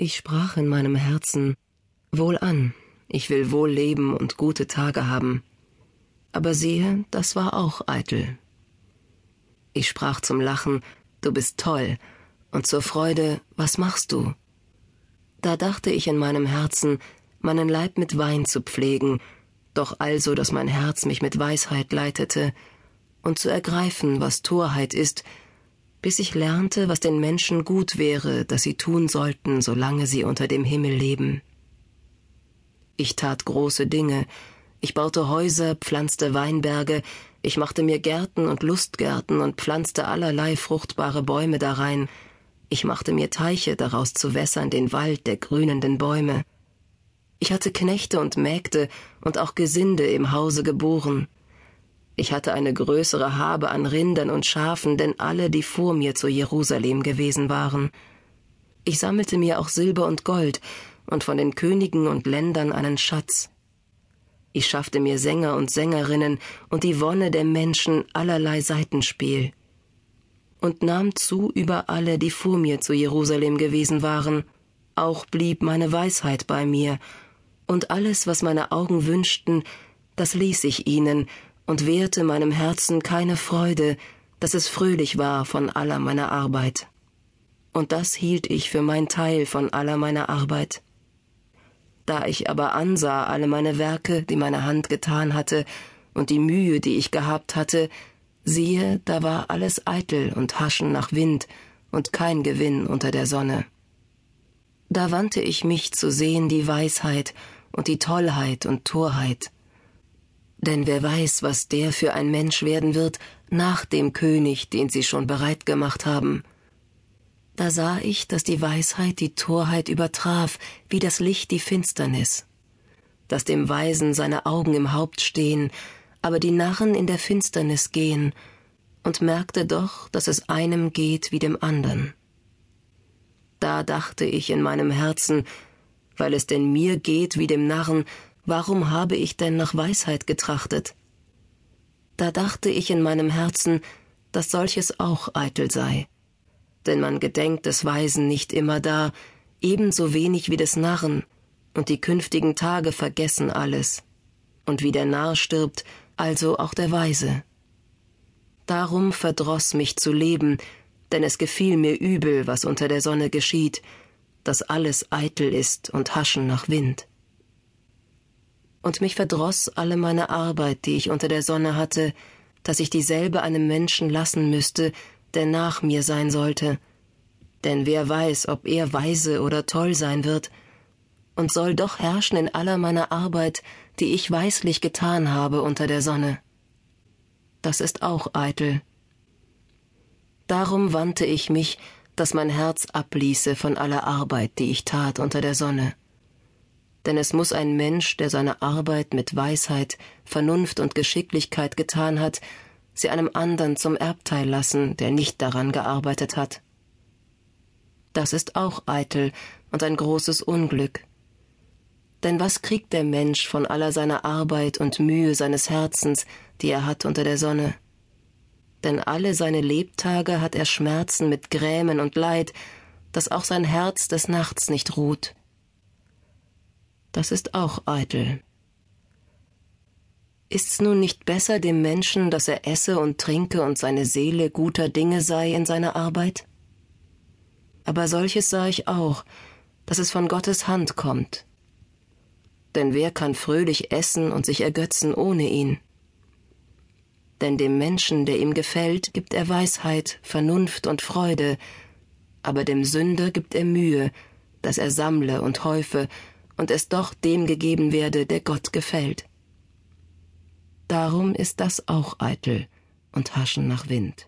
Ich sprach in meinem Herzen Wohlan, ich will wohl leben und gute Tage haben. Aber siehe, das war auch eitel. Ich sprach zum Lachen Du bist toll, und zur Freude Was machst du? Da dachte ich in meinem Herzen, meinen Leib mit Wein zu pflegen, doch also, dass mein Herz mich mit Weisheit leitete, und zu ergreifen, was Torheit ist, bis ich lernte, was den Menschen gut wäre, dass sie tun sollten, solange sie unter dem Himmel leben. Ich tat große Dinge, ich baute Häuser, pflanzte Weinberge, ich machte mir Gärten und Lustgärten und pflanzte allerlei fruchtbare Bäume darein, ich machte mir Teiche daraus zu wässern den Wald der grünenden Bäume. Ich hatte Knechte und Mägde und auch Gesinde im Hause geboren. Ich hatte eine größere Habe an Rindern und Schafen, denn alle, die vor mir zu Jerusalem gewesen waren. Ich sammelte mir auch Silber und Gold und von den Königen und Ländern einen Schatz. Ich schaffte mir Sänger und Sängerinnen und die Wonne der Menschen allerlei Seitenspiel. Und nahm zu über alle, die vor mir zu Jerusalem gewesen waren. Auch blieb meine Weisheit bei mir, und alles, was meine Augen wünschten, das ließ ich ihnen, und wehrte meinem Herzen keine Freude, dass es fröhlich war von aller meiner Arbeit. Und das hielt ich für mein Teil von aller meiner Arbeit. Da ich aber ansah alle meine Werke, die meine Hand getan hatte, und die Mühe, die ich gehabt hatte, siehe, da war alles eitel und Haschen nach Wind und kein Gewinn unter der Sonne. Da wandte ich mich zu sehen die Weisheit und die Tollheit und Torheit, denn wer weiß, was der für ein Mensch werden wird nach dem König, den sie schon bereit gemacht haben. Da sah ich, dass die Weisheit die Torheit übertraf, wie das Licht die Finsternis, dass dem Weisen seine Augen im Haupt stehen, aber die Narren in der Finsternis gehen, und merkte doch, dass es einem geht wie dem andern. Da dachte ich in meinem Herzen, weil es denn mir geht wie dem Narren, Warum habe ich denn nach Weisheit getrachtet? Da dachte ich in meinem Herzen, dass solches auch eitel sei. Denn man gedenkt des Weisen nicht immer da, ebenso wenig wie des Narren, und die künftigen Tage vergessen alles. Und wie der Narr stirbt, also auch der Weise. Darum verdroß mich zu leben, denn es gefiel mir übel, was unter der Sonne geschieht, dass alles eitel ist und haschen nach Wind und mich verdroß alle meine Arbeit, die ich unter der Sonne hatte, dass ich dieselbe einem Menschen lassen müsste, der nach mir sein sollte. Denn wer weiß, ob er weise oder toll sein wird, und soll doch herrschen in aller meiner Arbeit, die ich weislich getan habe unter der Sonne. Das ist auch eitel. Darum wandte ich mich, dass mein Herz abließe von aller Arbeit, die ich tat unter der Sonne denn es muss ein Mensch, der seine Arbeit mit Weisheit, Vernunft und Geschicklichkeit getan hat, sie einem andern zum Erbteil lassen, der nicht daran gearbeitet hat. Das ist auch eitel und ein großes Unglück. Denn was kriegt der Mensch von aller seiner Arbeit und Mühe seines Herzens, die er hat unter der Sonne? Denn alle seine Lebtage hat er Schmerzen mit Grämen und Leid, dass auch sein Herz des Nachts nicht ruht das ist auch eitel. Ist's nun nicht besser dem Menschen, dass er esse und trinke und seine Seele guter Dinge sei in seiner Arbeit? Aber solches sah ich auch, dass es von Gottes Hand kommt. Denn wer kann fröhlich essen und sich ergötzen ohne ihn? Denn dem Menschen, der ihm gefällt, gibt er Weisheit, Vernunft und Freude, aber dem Sünder gibt er Mühe, dass er sammle und häufe und es doch dem gegeben werde, der Gott gefällt. Darum ist das auch eitel und haschen nach Wind.